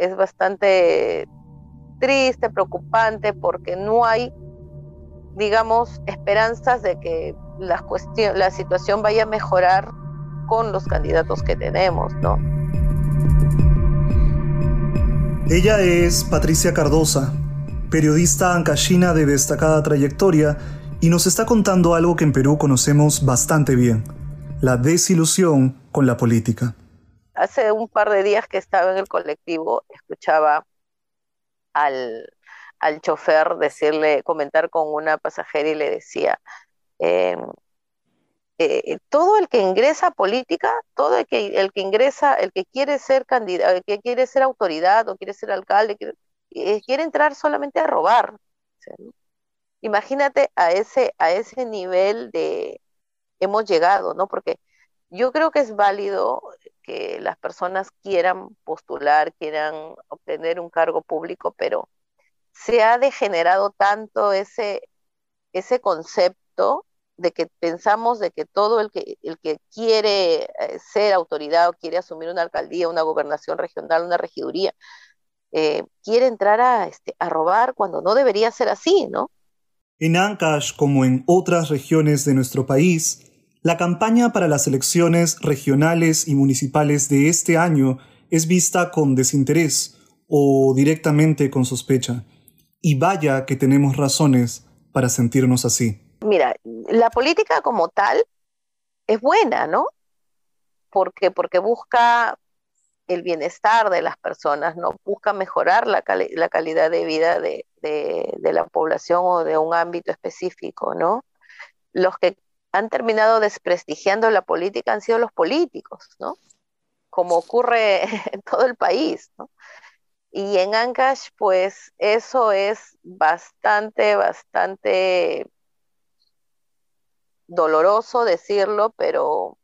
es bastante triste, preocupante, porque no hay, digamos, esperanzas de que la, la situación vaya a mejorar con los candidatos que tenemos, ¿no? Ella es Patricia Cardosa, periodista ancashina de destacada trayectoria, y nos está contando algo que en Perú conocemos bastante bien, la desilusión con la política. Hace un par de días que estaba en el colectivo, escuchaba al, al chofer decirle, comentar con una pasajera y le decía, em, eh, todo el que ingresa a política, todo el que, el que ingresa, el que quiere ser candidato, el que quiere ser autoridad o quiere ser alcalde, quiere, eh, entrar solamente a robar. Imagínate a ese, a ese nivel de hemos llegado, ¿no? Porque yo creo que es válido las personas quieran postular, quieran obtener un cargo público, pero se ha degenerado tanto ese, ese concepto de que pensamos de que todo el que, el que quiere eh, ser autoridad o quiere asumir una alcaldía, una gobernación regional, una regiduría, eh, quiere entrar a, este, a robar cuando no debería ser así, ¿no? En Ancash, como en otras regiones de nuestro país, la campaña para las elecciones regionales y municipales de este año es vista con desinterés o directamente con sospecha. Y vaya que tenemos razones para sentirnos así. Mira, la política como tal es buena, ¿no? Porque, porque busca el bienestar de las personas, ¿no? Busca mejorar la, calidad de vida de, de, la población o de un ámbito específico, ¿no? Los que han terminado desprestigiando la política han sido los políticos, ¿no? Como ocurre en todo el país, ¿no? Y en Ancash, pues eso es bastante, bastante doloroso decirlo, pero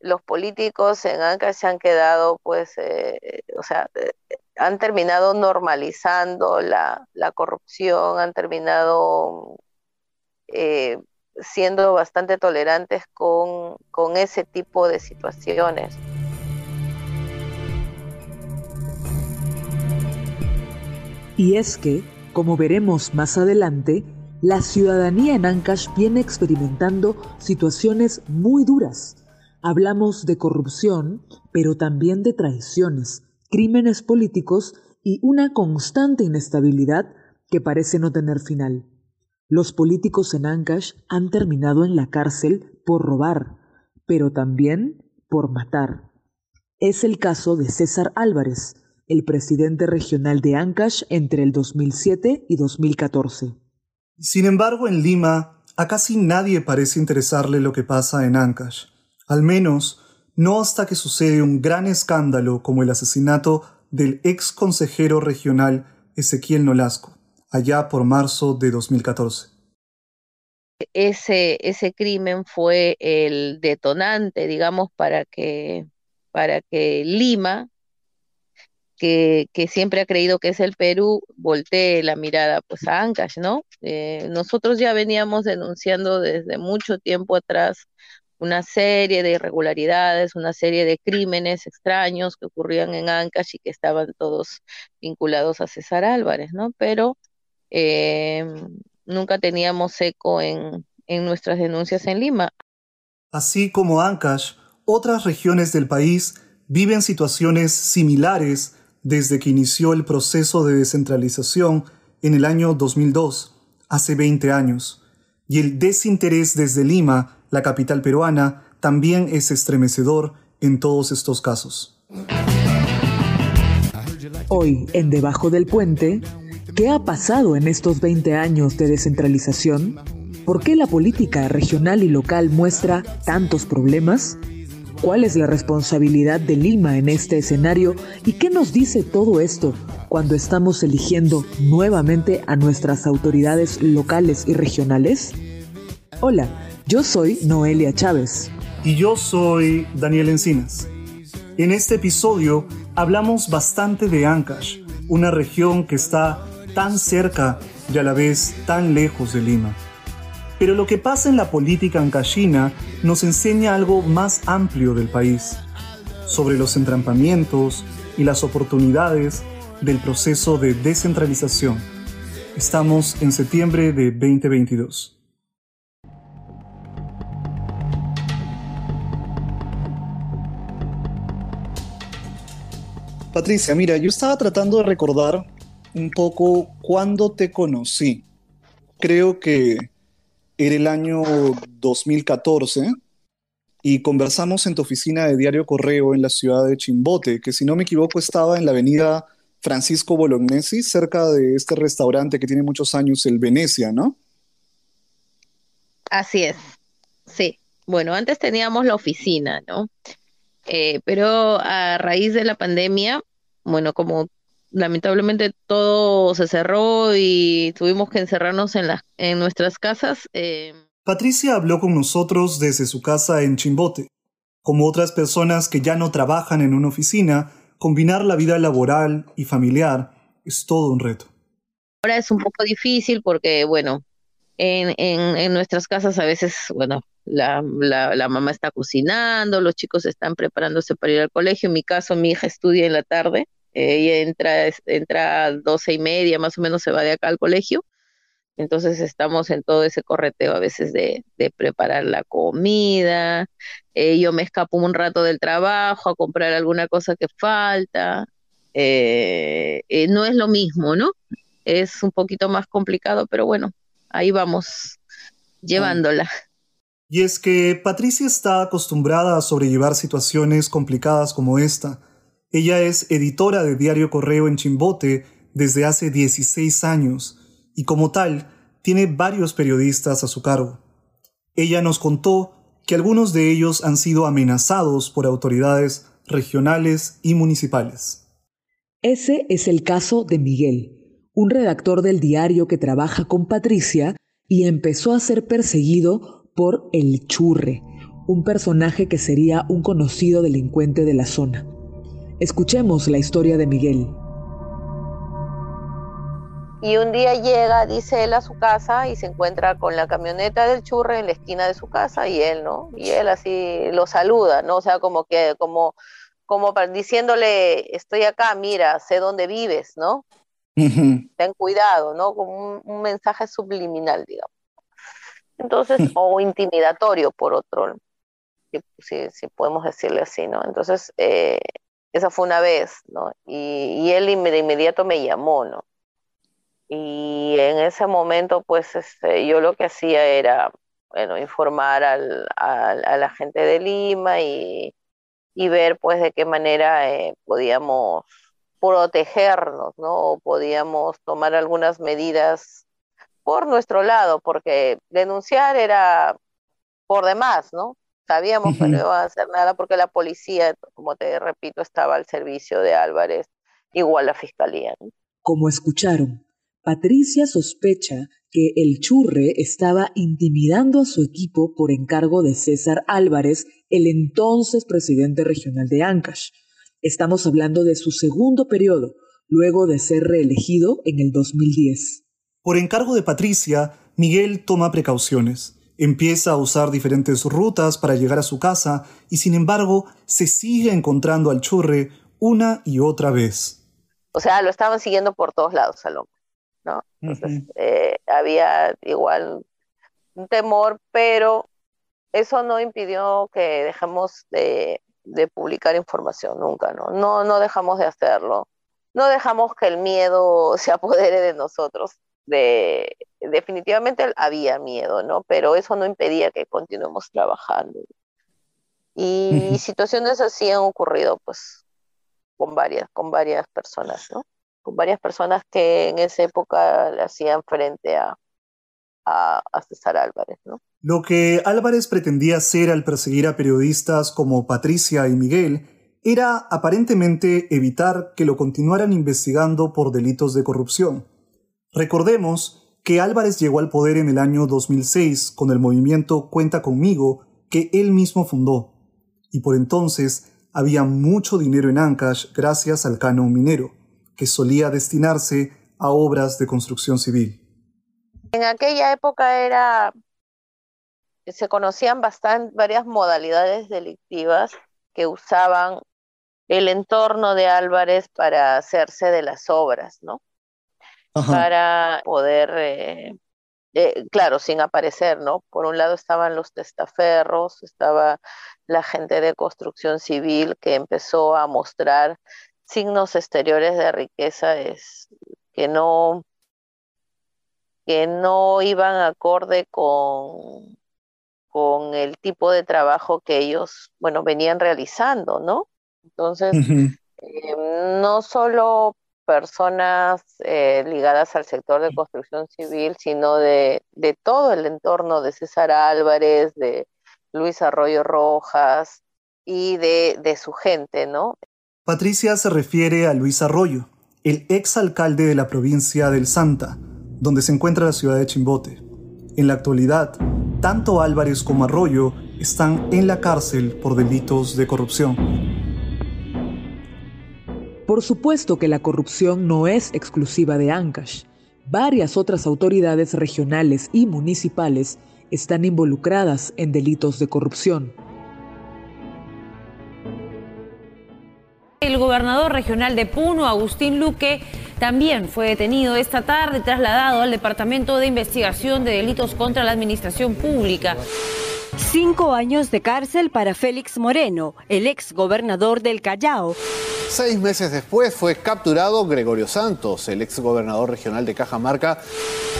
los políticos en Ancash han quedado, pues, eh, o sea, eh, han terminado normalizando la, corrupción, han terminado eh, siendo bastante tolerantes con, con ese tipo de situaciones. Y es que, como veremos más adelante, la ciudadanía en Ancash viene experimentando situaciones muy duras. Hablamos de corrupción, pero también de traiciones, crímenes políticos y una constante inestabilidad que parece no tener final. Los políticos en Ancash han terminado en la cárcel por robar, pero también por matar. Es el caso de César Álvarez, el presidente regional de Ancash entre el 2007 y 2014. Sin embargo, en Lima, a casi nadie parece interesarle lo que pasa en Ancash, al menos no hasta que sucede un gran escándalo como el asesinato del ex consejero regional Ezequiel Nolasco, allá por marzo de 2014. Ese, ese crimen fue el detonante, digamos, para que, Lima que, siempre ha creído que es el Perú, voltee la mirada pues a Ancash, ¿no? Eh, nosotros ya veníamos denunciando desde mucho tiempo atrás una serie de irregularidades, una serie de crímenes extraños que ocurrían en Ancash y que estaban todos vinculados a César Álvarez, ¿no? Pero eh, nunca teníamos eco en, en nuestras denuncias en Lima. Así como Ancash, otras regiones del país viven situaciones similares desde que inició el proceso de descentralización en el año 2002, hace 20 años, y el desinterés desde Lima, la capital peruana, también es estremecedor en todos estos casos. Hoy, en Debajo del Puente, ¿qué ha pasado en estos 20 años de descentralización? ¿Por qué la política regional y local muestra tantos problemas? ¿Cuál es la responsabilidad de Lima en este escenario y qué nos dice todo esto cuando estamos eligiendo nuevamente a nuestras autoridades locales y regionales? Hola, yo soy Noelia Chávez. Y yo soy Daniel Encinas. En este episodio hablamos bastante de Ancash, una región que está tan cerca y a la vez tan lejos de Lima. Pero lo que pasa en la política ancashina nos enseña algo más amplio del país, sobre los entrampamientos y las oportunidades del proceso de descentralización. Estamos en septiembre de 2022. Patricia, mira, yo estaba tratando de recordar un poco cuándo te conocí. Creo que era el año 2014 y conversamos en tu oficina de Diario Correo en la ciudad de Chimbote, que si no me equivoco estaba en la avenida Francisco Bolognesi, cerca de este restaurante que tiene muchos años, el Venecia, ¿no? Así es, sí. Bueno, antes teníamos la oficina, ¿no? Eh, pero a raíz de la pandemia, bueno, como lamentablemente todo se cerró y tuvimos que encerrarnos en, la, en nuestras casas. Eh, Patricia habló con nosotros desde su casa en Chimbote. Como otras personas que ya no trabajan en una oficina, combinar la vida laboral y familiar es todo un reto. Ahora es un poco difícil porque, bueno, en, en, en nuestras casas a veces, bueno, la, la, mamá está cocinando, los chicos están preparándose para ir al colegio. En mi caso, mi hija estudia en la tarde, ella entra, entra a doce y media, más o menos se va de acá al colegio. Entonces estamos en todo ese correteo a veces de, preparar la comida. Eh, yo me escapo un rato del trabajo a comprar alguna cosa que falta. Eh, no es lo mismo, ¿no? Es un poquito más complicado, pero bueno, ahí vamos llevándola. Y es que Patricia está acostumbrada a sobrellevar situaciones complicadas como esta. Ella es editora de Diario Correo en Chimbote desde hace 16 años y como tal tiene varios periodistas a su cargo. Ella nos contó que algunos de ellos han sido amenazados por autoridades regionales y municipales. Ese es el caso de Miguel, un redactor del diario que trabaja con Patricia y empezó a ser perseguido por El Churre, un personaje que sería un conocido delincuente de la zona. Escuchemos la historia de Miguel. Y un día llega, dice él, a su casa y se encuentra con la camioneta del churre en la esquina de su casa y él, ¿no? Y él así lo saluda, ¿no? O sea, como que, como, como diciéndole, estoy acá, mira, sé dónde vives, ¿no? Ten cuidado, ¿no? Como un mensaje subliminal, digamos. Entonces, o intimidatorio por otro, si, podemos decirle así, ¿no? Entonces, eh, esa fue una vez, ¿no? Y, él de inmediato me llamó, ¿no? Y en ese momento, pues, este, yo lo que hacía era, bueno, informar al, a la gente de Lima y, ver, pues, de qué manera eh, podíamos protegernos, ¿no? O podíamos tomar algunas medidas por nuestro lado, porque denunciar era por demás, ¿no? Sabíamos que no iba a hacer nada porque la policía, como te repito, estaba al servicio de Álvarez, igual la fiscalía. Como escucharon, Patricia sospecha que el churre estaba intimidando a su equipo por encargo de César Álvarez, el entonces presidente regional de Ancash. Estamos hablando de su segundo periodo, luego de ser reelegido en el 2010. Por encargo de Patricia, Miguel toma precauciones. Empieza a usar diferentes rutas para llegar a su casa y sin embargo se sigue encontrando al churre una y otra vez. O sea, lo estaban siguiendo por todos lados al hombre, ¿no? Entonces eh, había igual un temor, pero eso no impidió que dejemos de, de publicar información nunca, ¿no? No, no dejamos de hacerlo. No dejamos que el miedo se apodere de nosotros de, definitivamente había miedo, ¿no? Pero eso no impedía que continuemos trabajando. Y situaciones así han ocurrido, pues, con varias, con varias personas, ¿no? Con varias personas que en esa época le hacían frente a, a, a César Álvarez, ¿no? Lo que Álvarez pretendía hacer al perseguir a periodistas como Patricia y Miguel era aparentemente evitar que lo continuaran investigando por delitos de corrupción. Recordemos que Álvarez llegó al poder en el año 2006 con el movimiento Cuenta conmigo que él mismo fundó, y por entonces había mucho dinero en Ancash gracias al canon minero, que solía destinarse a obras de construcción civil. En aquella época era se conocían bastante varias modalidades delictivas que usaban el entorno de Álvarez para hacerse de las obras, ¿no? Para poder, eh, eh, claro, sin aparecer, ¿no? Por un lado estaban los testaferros, estaba la gente de construcción civil que empezó a mostrar signos exteriores de riqueza es, que no que no iban acorde con, con el tipo de trabajo que ellos, bueno, venían realizando, ¿no? Entonces, eh, no solo personas eh, ligadas al sector de construcción civil, sino de, todo el entorno de César Álvarez, de Luis Arroyo Rojas y de, de su gente, ¿no? Patricia se refiere a Luis Arroyo, el ex alcalde de la provincia del Santa, donde se encuentra la ciudad de Chimbote. En la actualidad, tanto Álvarez como Arroyo están en la cárcel por delitos de corrupción. Por supuesto que la corrupción no es exclusiva de Ancash. Varias otras autoridades regionales y municipales están involucradas en delitos de corrupción. El gobernador regional de Puno, Agustín Luque, también fue detenido esta tarde y trasladado al Departamento de Investigación de Delitos contra la Administración Pública. Cinco años de cárcel para Félix Moreno, el ex gobernador del Callao. Seis meses después fue capturado Gregorio Santos, el ex gobernador regional de Cajamarca.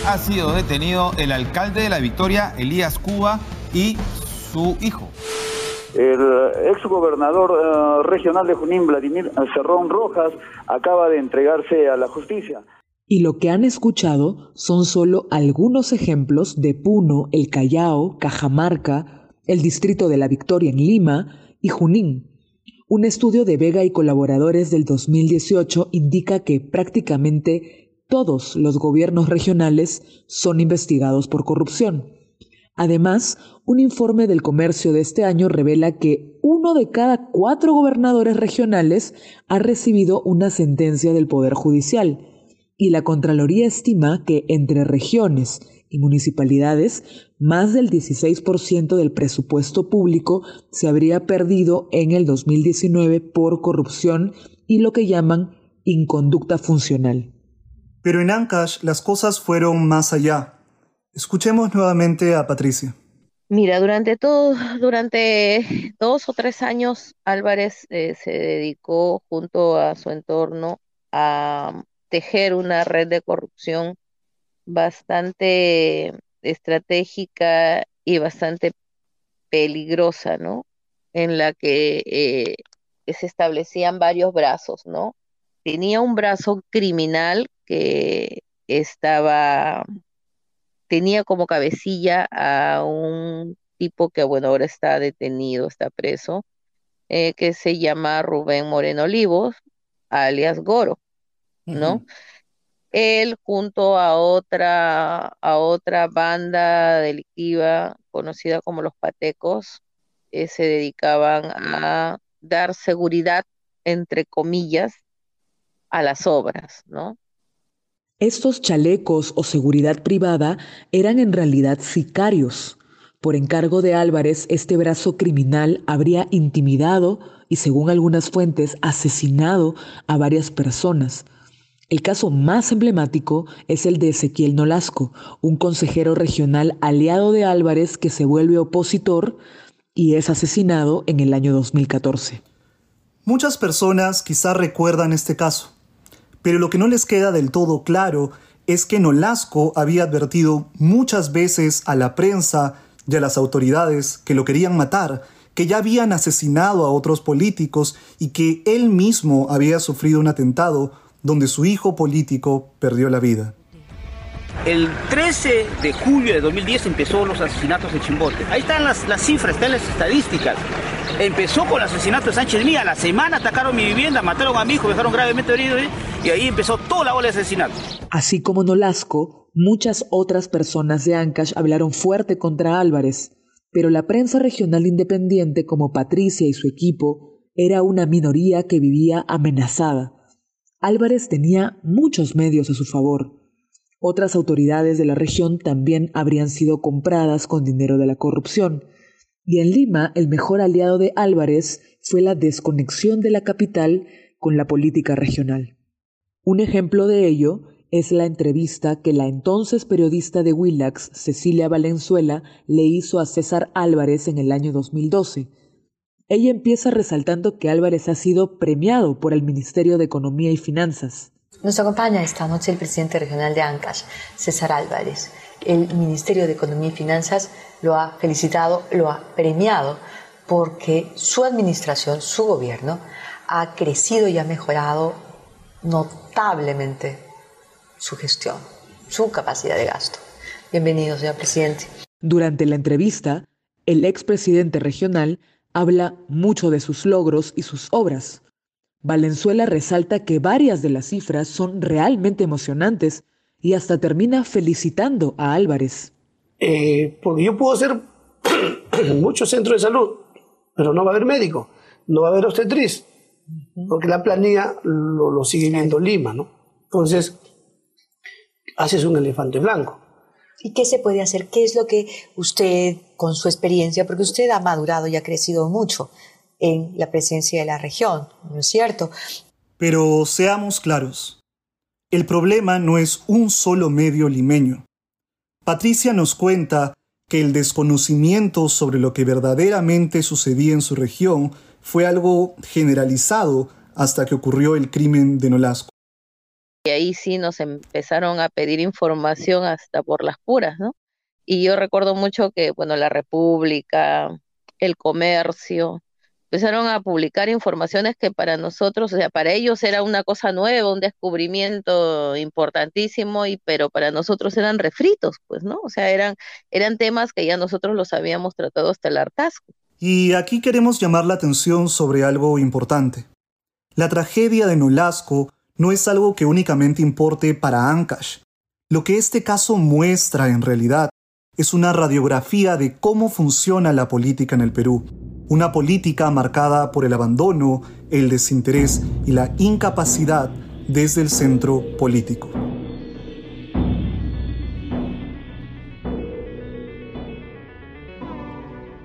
Ha sido detenido el alcalde de la Victoria, Elías Cuba, y su hijo. El ex gobernador eh, regional de Junín, Vladimir Cerrón Rojas, acaba de entregarse a la justicia. Y lo que han escuchado son solo algunos ejemplos de Puno, El Callao, Cajamarca, el distrito de la Victoria en Lima y Junín. Un estudio de Vega y colaboradores del 2018 indica que prácticamente todos los gobiernos regionales son investigados por corrupción. Además, un informe del comercio de este año revela que uno de cada cuatro gobernadores regionales ha recibido una sentencia del Poder Judicial y la Contraloría estima que entre regiones y municipalidades, más del 16% del presupuesto público se habría perdido en el 2019 por corrupción y lo que llaman inconducta funcional. Pero en Ancash las cosas fueron más allá. Escuchemos nuevamente a Patricia. Mira, durante todo, durante dos o tres años, Álvarez eh, se dedicó junto a su entorno a tejer una red de corrupción bastante estratégica y bastante peligrosa, ¿no? En la que eh, se establecían varios brazos, ¿no? Tenía un brazo criminal que estaba tenía como cabecilla a un tipo que, bueno, ahora está detenido, está preso, eh, que se llama Rubén Moreno Olivos, alias Goro, ¿no? Él junto a otra, a otra banda delictiva conocida como los Patecos, eh, se dedicaban a dar seguridad, entre comillas, a las obras, ¿no? Estos chalecos o seguridad privada eran en realidad sicarios. Por encargo de Álvarez, este brazo criminal habría intimidado y, según algunas fuentes, asesinado a varias personas. El caso más emblemático es el de Ezequiel Nolasco, un consejero regional aliado de Álvarez que se vuelve opositor y es asesinado en el año 2014. Muchas personas quizá recuerdan este caso. Pero lo que no les queda del todo claro es que Nolasco había advertido muchas veces a la prensa y a las autoridades que lo querían matar, que ya habían asesinado a otros políticos y que él mismo había sufrido un atentado donde su hijo político perdió la vida. El 13 de julio de 2010 empezó los asesinatos de Chimbote. Ahí están las, las cifras, están las estadísticas. Empezó con el asesinato de Sánchez Mía. La semana atacaron mi vivienda, mataron a mi hijo, dejaron gravemente herido ¿eh? y ahí empezó toda la ola de asesinatos. Así como Nolasco, muchas otras personas de Ancash hablaron fuerte contra Álvarez, pero la prensa regional independiente como Patricia y su equipo era una minoría que vivía amenazada. Álvarez tenía muchos medios a su favor. Otras autoridades de la región también habrían sido compradas con dinero de la corrupción Y en Lima, el mejor aliado de Álvarez fue la desconexión de la capital con la política regional. Un ejemplo de ello es la entrevista que la entonces periodista de Willax, Cecilia Valenzuela, le hizo a César Álvarez en el año 2012. Ella empieza resaltando que Álvarez ha sido premiado por el Ministerio de Economía y Finanzas. Nos acompaña esta noche el presidente regional de Ancash, César Álvarez. El Ministerio de Economía y Finanzas lo ha felicitado, lo ha premiado, porque su administración, su gobierno, ha crecido y ha mejorado notablemente su gestión, su capacidad de gasto. Bienvenido, señor presidente. Durante la entrevista, el expresidente regional habla mucho de sus logros y sus obras. Valenzuela resalta que varias de las cifras son realmente emocionantes y hasta termina felicitando a Álvarez. Eh, porque yo puedo hacer muchos centros de salud, pero no va a haber médico, no va a haber obstetriz, porque la planilla lo, lo sigue viendo Lima, ¿no? Entonces, haces un elefante blanco. ¿Y qué se puede hacer? ¿Qué es lo que usted, con su experiencia, porque usted ha madurado y ha crecido mucho en la presencia de la región, ¿no es cierto? Pero seamos claros, el problema no es un solo medio limeño. Patricia nos cuenta que el desconocimiento sobre lo que verdaderamente sucedía en su región fue algo generalizado hasta que ocurrió el crimen de Nolasco y ahí sí nos empezaron a pedir información hasta por las puras, ¿no? Y yo recuerdo mucho que, bueno, la República, el comercio, empezaron a publicar informaciones que para nosotros, o sea, para ellos era una cosa nueva, un descubrimiento importantísimo, y pero para nosotros eran refritos, pues, ¿no? O sea, eran, eran temas que ya nosotros los habíamos tratado hasta el hartazgo. Y aquí queremos llamar la atención sobre algo importante. La tragedia de Nolasco no es algo que únicamente importe para Ancash. Lo que este caso muestra en realidad es una radiografía de cómo funciona la política en el Perú. Una política marcada por el abandono, el desinterés y la incapacidad desde el centro político.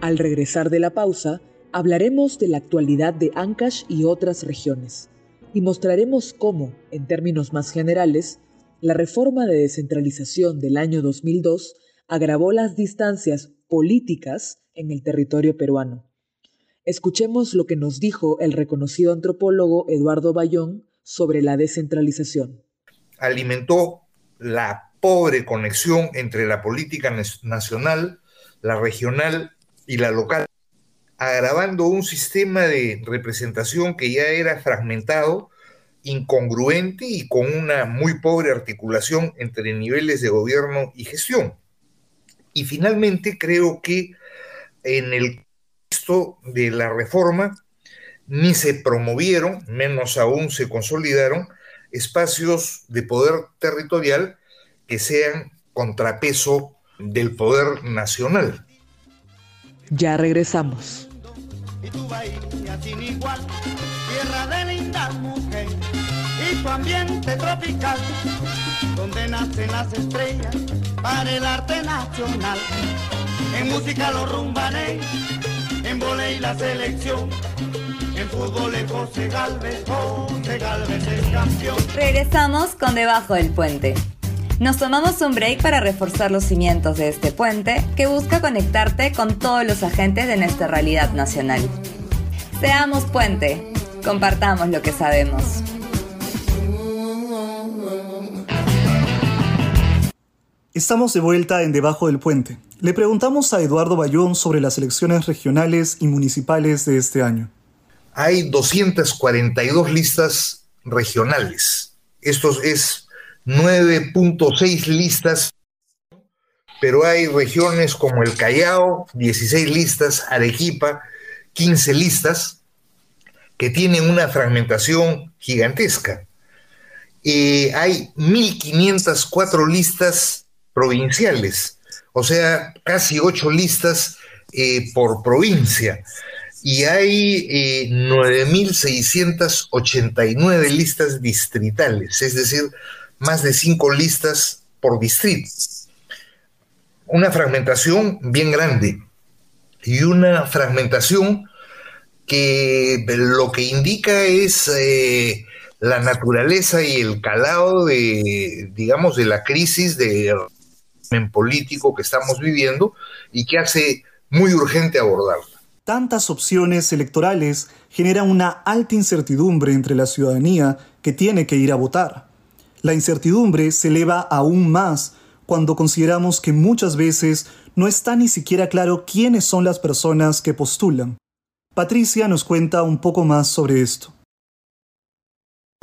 Al regresar de la pausa, hablaremos de la actualidad de Ancash y otras regiones y mostraremos cómo, en términos más generales, la reforma de descentralización del año 2002 agravó las distancias políticas en el territorio peruano. Escuchemos lo que nos dijo el reconocido antropólogo Eduardo Bayón sobre la descentralización. Alimentó la pobre conexión entre la política nacional, la regional y la local agravando un sistema de representación que ya era fragmentado, incongruente y con una muy pobre articulación entre niveles de gobierno y gestión. Y finalmente creo que en el contexto de la reforma ni se promovieron, menos aún se consolidaron, espacios de poder territorial que sean contrapeso del poder nacional. Ya regresamos. Y tu bahía sin igual, tierra de linda mujer, y tu ambiente tropical, donde nacen las estrellas para el arte nacional. En música los rumbané, en volei la selección. En fútbol el José Galvez, José Galvez es campeón. Regresamos con Debajo del Puente. Nos tomamos un break para reforzar los cimientos de este puente que busca conectarte con todos los agentes de nuestra realidad nacional. Seamos puente, compartamos lo que sabemos. Estamos de vuelta en Debajo del Puente. Le preguntamos a Eduardo Bayón sobre las elecciones regionales y municipales de este año. Hay 242 listas regionales. Esto es 9.6 listas, pero hay regiones como el Callao, 16 listas, Arequipa, 15 listas, que tienen una fragmentación gigantesca. Eh, hay 1.504 listas provinciales, o sea, casi 8 listas eh, por provincia. Y hay 9.689 eh, listas distritales, es decir, más de cinco listas por distrito. Una fragmentación bien grande. y una fragmentación que lo que indica es eh, la naturaleza y el calado de, digamos, de la crisis de político que estamos viviendo y que hace muy urgente abordarla. Tantas opciones electorales generan una alta incertidumbre entre la ciudadanía que tiene que ir a votar. La incertidumbre se eleva aún más cuando consideramos que muchas veces no está ni siquiera claro quiénes son las personas que postulan. Patricia nos cuenta un poco más sobre esto.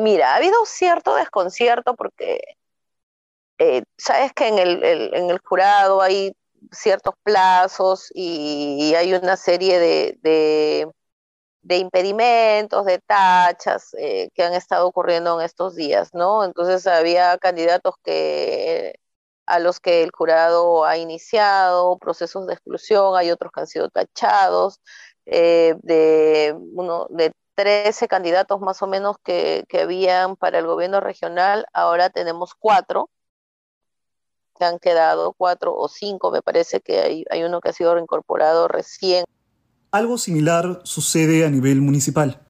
Mira, ha habido cierto desconcierto porque eh, sabes que en el, jurado hay ciertos plazos y, hay una serie de, impedimentos, de tachas eh, que han estado ocurriendo en estos días, ¿no? Entonces había candidatos que a los que el jurado ha iniciado procesos de exclusión, hay otros que han sido tachados, eh, de, uno, de 13 candidatos más o menos que, que habían para el gobierno regional, ahora tenemos cuatro se han quedado cuatro o cinco, me parece que hay, hay uno que ha sido reincorporado recién. Algo similar sucede a nivel municipal.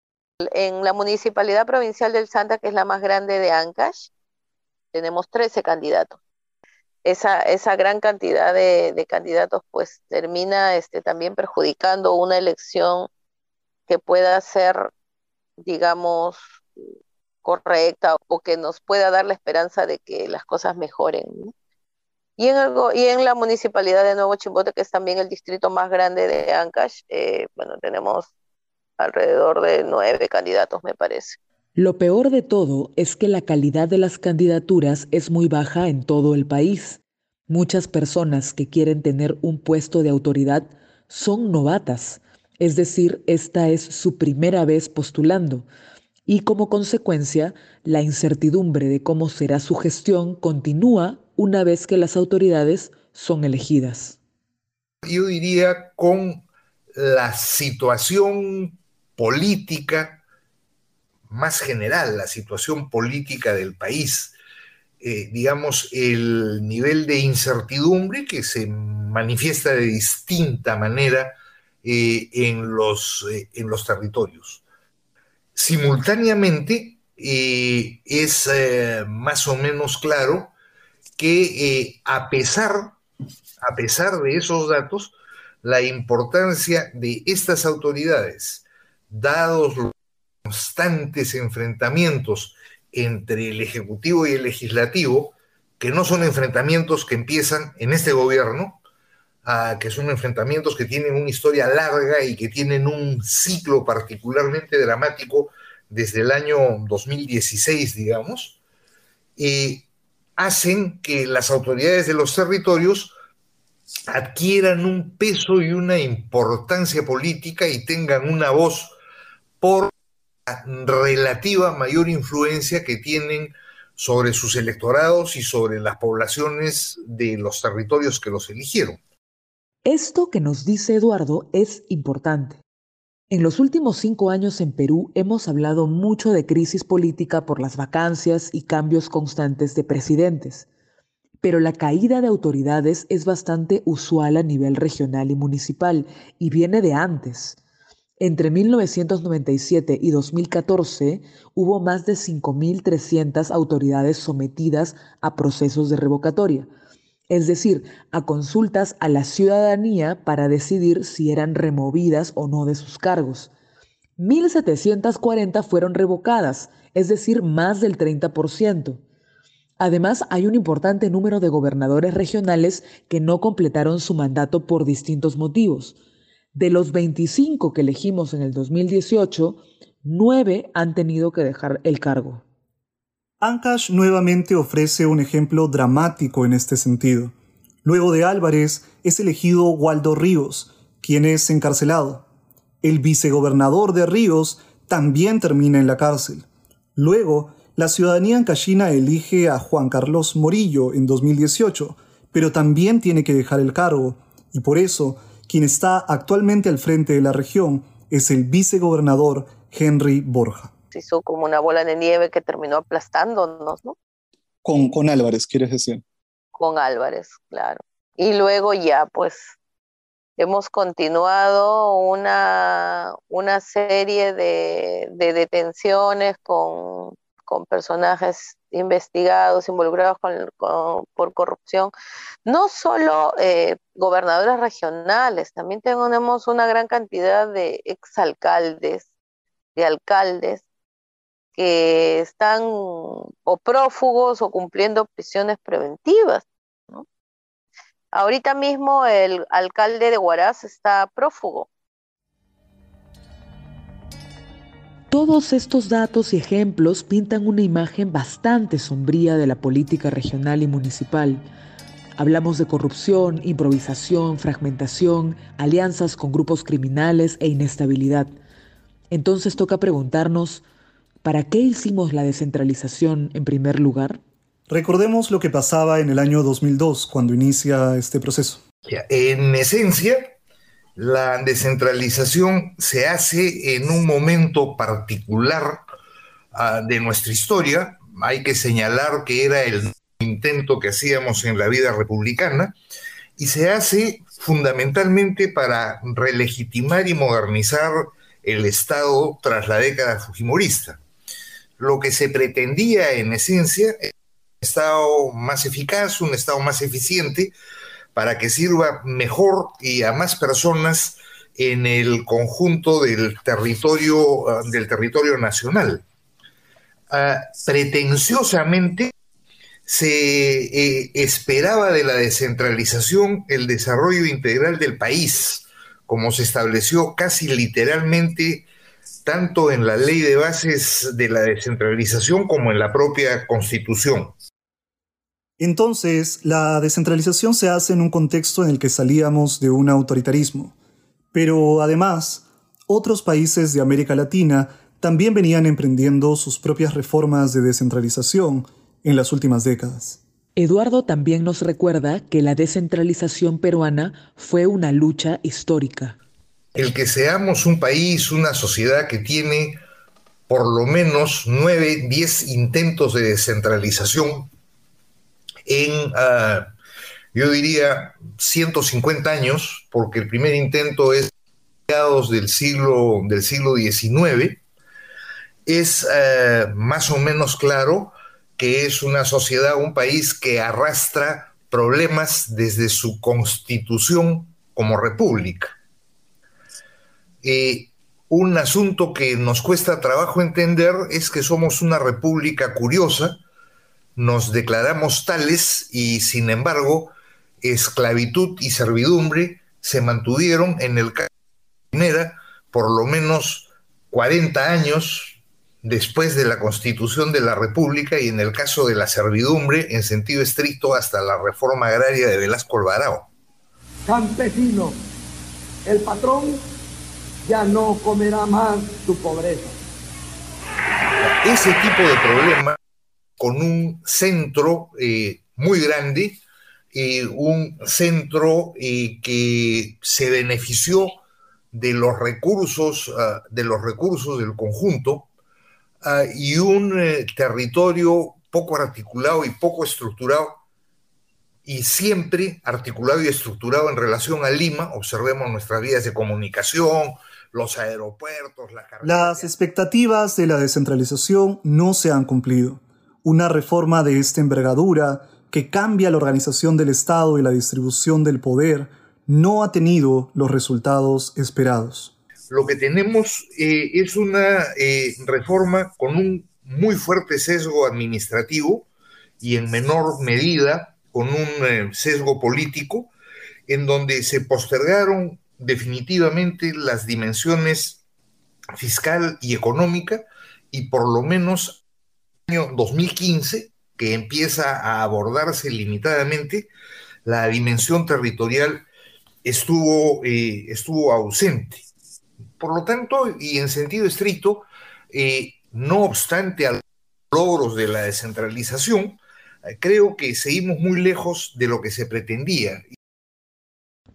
En la municipalidad provincial del Santa, que es la más grande de Ancash, tenemos 13 candidatos. Esa, esa gran cantidad de, candidatos pues termina este, también perjudicando una elección que pueda ser, digamos, correcta o que nos pueda dar la esperanza de que las cosas mejoren. Y en, y en la municipalidad de Nuevo Chimbote, que es también el distrito más grande de Ancash, eh, bueno, tenemos alrededor de nueve candidatos, me parece. Lo peor de todo es que la calidad de las candidaturas es muy baja en todo el país. Muchas personas que quieren tener un puesto de autoridad son novatas, es decir, esta es su primera vez postulando, y como consecuencia, la incertidumbre de cómo será su gestión continúa una vez que las autoridades son elegidas. Yo diría con la situación política más general, la situación política del país, eh, digamos, el nivel de incertidumbre que se manifiesta de distinta manera eh, en, los, eh, en los territorios. Simultáneamente, es más o menos claro que eh, a, pesar, a pesar de esos datos, la importancia de estas autoridades, dados los constantes enfrentamientos entre el Ejecutivo y el Legislativo, que no son enfrentamientos que empiezan en este gobierno, que son enfrentamientos que tienen una historia larga y que tienen un ciclo particularmente dramático desde el año 2016, digamos, eh, hacen que las autoridades de los territorios adquieran un peso y una importancia política y tengan una voz por la relativa mayor influencia que tienen sobre sus electorados y sobre las poblaciones de los territorios que los eligieron. Esto que nos dice Eduardo es importante. En los últimos cinco años en Perú hemos hablado mucho de crisis política por las vacancias y cambios constantes de presidentes, pero la caída de autoridades es bastante usual a nivel regional y municipal y viene de antes. Entre 1997 y 2014 hubo más de 5.300 autoridades sometidas a procesos de revocatoria es decir, a consultas a la ciudadanía para decidir si eran removidas o no de sus cargos. 1.740 fueron revocadas, es decir, más del 30%. Además, hay un importante número de gobernadores regionales que no completaron su mandato por distintos motivos. De los 25 que elegimos en el 2018, 9 han tenido que dejar el cargo. Ancash nuevamente ofrece un ejemplo dramático en este sentido. Luego de Álvarez es elegido Waldo Ríos, quien es encarcelado. El vicegobernador de Ríos también termina en la cárcel. Luego, la ciudadanía ancashina elige a Juan Carlos Morillo en 2018, pero también tiene que dejar el cargo, y por eso, quien está actualmente al frente de la región es el vicegobernador Henry Borja hizo como una bola de nieve que terminó aplastándonos, ¿no? Con, con Álvarez, quieres decir. Con Álvarez, claro. Y luego ya, pues, hemos continuado una, una serie de, detenciones con, personajes investigados, involucrados por corrupción, no solo eh, gobernadores regionales, también tenemos una gran cantidad de exalcaldes, de alcaldes, que están o prófugos o cumpliendo prisiones preventivas. Ahorita mismo el alcalde de Huaraz está prófugo. Todos estos datos y ejemplos pintan una imagen bastante sombría de la política regional y municipal. Hablamos de corrupción, improvisación, fragmentación, alianzas con grupos criminales e inestabilidad. Entonces toca preguntarnos, ¿para qué hicimos la descentralización en primer lugar? Recordemos lo que pasaba en el año 2002, cuando inicia este proceso. En esencia, la descentralización se hace en un momento particular ah, de nuestra historia. Hay que señalar que era el intento que hacíamos en la vida republicana y se hace fundamentalmente para relegitimar y modernizar el Estado tras la década fujimorista. Lo que se pretendía en esencia Estado más eficaz, un Estado más eficiente, para que sirva mejor y a más personas en el conjunto del territorio, ah, del territorio nacional. Ah, pretenciosamente se eh, esperaba de la descentralización el desarrollo integral del país, como se estableció casi literalmente tanto en la ley de bases de la descentralización como en la propia constitución. Entonces, la descentralización se hace en un contexto en el que salíamos de un autoritarismo. Pero además, otros países de América Latina también venían emprendiendo sus propias reformas de descentralización en las últimas décadas. Eduardo también nos recuerda que la descentralización peruana fue una lucha histórica. El que seamos un país, una sociedad que tiene por lo menos nueve, diez intentos de descentralización en, ah, yo diría, 150 años, porque el primer intento es del siglo, del siglo XIX, es ah, más o menos claro que es una sociedad, un país que arrastra problemas desde su constitución como república. Eh, un asunto que nos cuesta trabajo entender es que somos una república curiosa, nos declaramos tales y sin embargo esclavitud y servidumbre se mantuvieron en el caso de por lo menos 40 años después de la constitución de la República y en el caso de la servidumbre en sentido estricto hasta la reforma agraria de Velasco Alvarado. Campesino, el patrón ya no comerá más tu pobreza. Ese tipo de problema con un centro eh, muy grande, eh, un centro eh, que se benefició de los recursos, ah, de los recursos del conjunto ah, y un territorio poco articulado y poco estructurado y siempre articulado y estructurado en relación a Lima. Observemos nuestras vías de comunicación, los aeropuertos, la Las expectativas de la descentralización no se han cumplido una reforma de esta envergadura que cambia la organización del Estado y la distribución del poder no ha tenido los resultados esperados. Lo que tenemos eh, es una eh, reforma con un muy fuerte sesgo administrativo y en menor medida con un eh, sesgo político, en donde se postergaron definitivamente las dimensiones fiscal y económica y por lo menos año 2015, que empieza a abordarse limitadamente, la dimensión territorial estuvo, eh, estuvo ausente. Por lo tanto, y en sentido estricto, eh, no obstante a los logros de la descentralización, eh, creo que seguimos muy lejos de lo que se pretendía.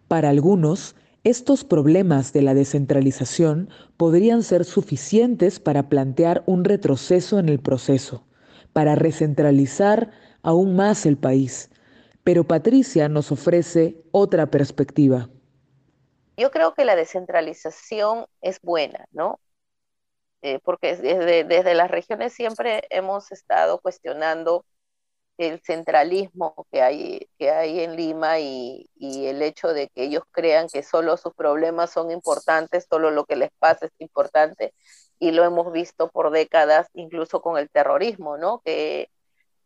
Para algunos, estos problemas de la descentralización podrían ser suficientes para plantear un retroceso en el proceso, para recentralizar aún más el país. Pero Patricia nos ofrece otra perspectiva. yo creo que la descentralización es buena, ¿no? Eh, porque desde, desde las regiones siempre hemos estado cuestionando el centralismo que hay, que hay en Lima y, y, el hecho de que ellos crean que solo sus problemas son importantes, solo lo que les pasa es importante, y lo hemos visto por décadas, incluso con el terrorismo, ¿no? Que,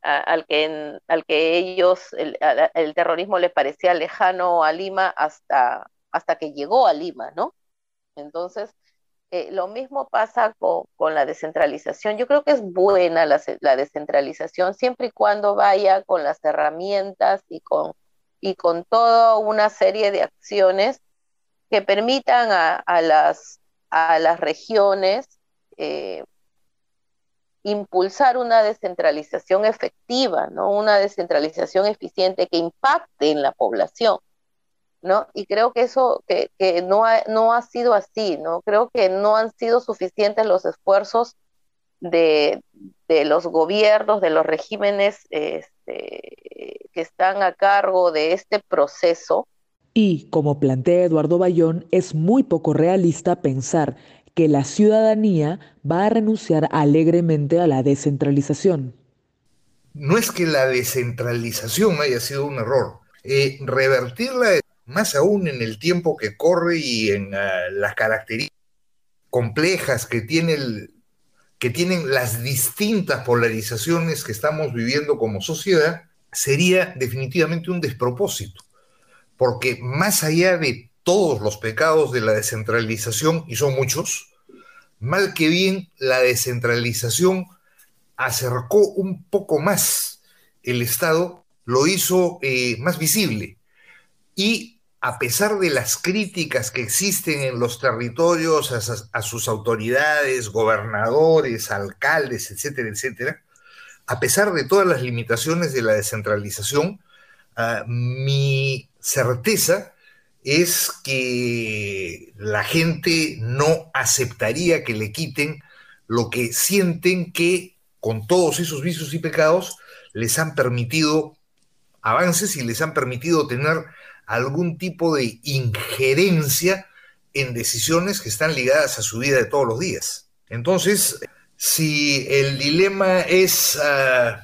al, que al que ellos, el, el, terrorismo les parecía lejano a Lima hasta, hasta que llegó a Lima, ¿no? Entonces, eh, lo mismo pasa con, la descentralización. Yo creo que es buena la, descentralización siempre y cuando vaya con las herramientas y con, y con toda una serie de acciones que permitan a, a las, a las regiones eh, impulsar una descentralización efectiva, ¿no? una descentralización eficiente que impacte en la población. ¿No? Y creo que eso que, que no, ha, no ha sido así, ¿no? Creo que no han sido suficientes los esfuerzos de, de los gobiernos, de los regímenes este, que están a cargo de este proceso. Y, como plantea Eduardo Bayón, es muy poco realista pensar que la ciudadanía va a renunciar alegremente a la descentralización. No es que la descentralización haya sido un error. Eh, revertirla más aún en el tiempo que corre y en uh, las características complejas que, tiene que tienen las distintas polarizaciones que estamos viviendo como sociedad, sería definitivamente un despropósito, porque más allá de todos los pecados de la descentralización, y son muchos, mal que bien la descentralización acercó un poco más el Estado, lo hizo eh, más visible. Y a pesar de las críticas que existen en los territorios a, sus autoridades, gobernadores, alcaldes, etcétera, etcétera, a pesar de todas las limitaciones de la descentralización, uh, mi certeza es que la gente no aceptaría que le quiten lo que sienten que con todos esos vicios y pecados les han permitido avances y les han permitido tener algún tipo de injerencia en decisiones que están ligadas a su vida de todos los días. Entonces, si el dilema es uh,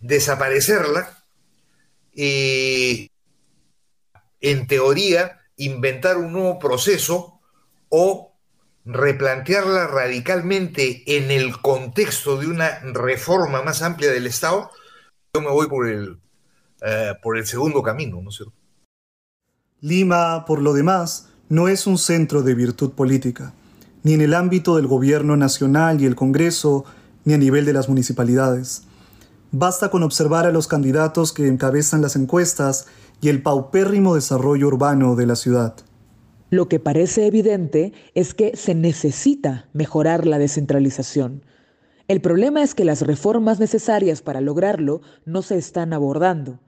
desaparecerla, eh, en teoría, inventar un nuevo proceso o replantearla radicalmente en el contexto de una reforma más amplia del Estado, yo me voy por el, uh, por el segundo camino, ¿no es cierto? Lima, por lo demás, no es un centro de virtud política, ni en el ámbito del gobierno nacional y el Congreso, ni a nivel de las municipalidades. Basta con observar a los candidatos que encabezan las encuestas y el paupérrimo desarrollo urbano de la ciudad. Lo que parece evidente es que se necesita mejorar la descentralización. El problema es que las reformas necesarias para lograrlo no se están abordando.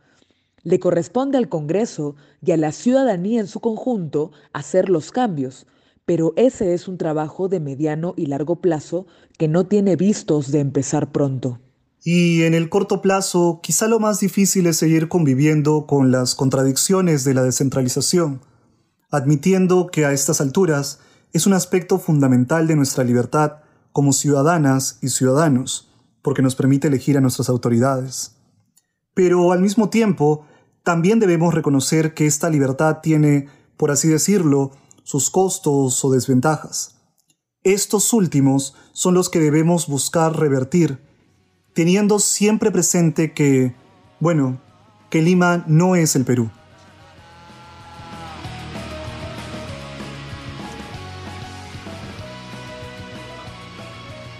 Le corresponde al Congreso y a la ciudadanía en su conjunto hacer los cambios, pero ese es un trabajo de mediano y largo plazo que no tiene vistos de empezar pronto. Y en el corto plazo, quizá lo más difícil es seguir conviviendo con las contradicciones de la descentralización, admitiendo que a estas alturas es un aspecto fundamental de nuestra libertad como ciudadanas y ciudadanos, porque nos permite elegir a nuestras autoridades. Pero al mismo tiempo, también debemos reconocer que esta libertad tiene, por así decirlo, sus costos o desventajas. Estos últimos son los que debemos buscar revertir, teniendo siempre presente que, bueno, que Lima no es el Perú.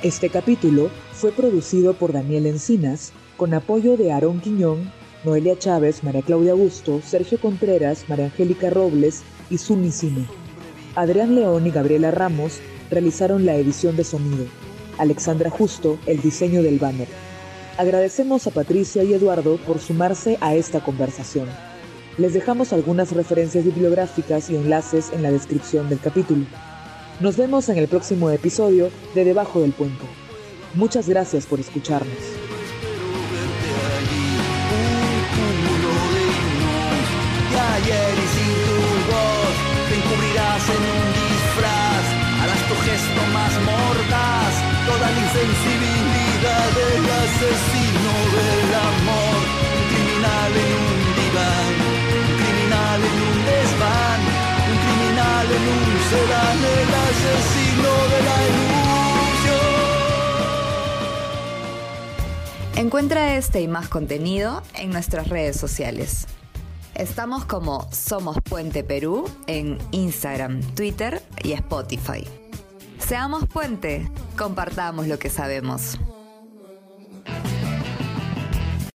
Este capítulo fue producido por Daniel Encinas con apoyo de Aarón Quiñón Noelia Chávez, María Claudia Augusto, Sergio Contreras, María Angélica Robles y Suni Cine. Adrián León y Gabriela Ramos realizaron la edición de sonido. Alexandra Justo, el diseño del banner. Agradecemos a Patricia y Eduardo por sumarse a esta conversación. Les dejamos algunas referencias bibliográficas y enlaces en la descripción del capítulo. Nos vemos en el próximo episodio de Debajo del Puente. Muchas gracias por escucharnos. ayer y sin tu voz te encubrirás en un disfraz, harás tu gesto más mordaz, toda la insensibilidad del asesino del amor, un criminal en un diván, un criminal en un desván, un criminal en un sedán, el asesino de la ilusión. Encuentra este y más contenido en nuestras redes sociales. Estamos como Somos Puente Perú en Instagram, Twitter y Spotify. Seamos puente, compartamos lo que sabemos.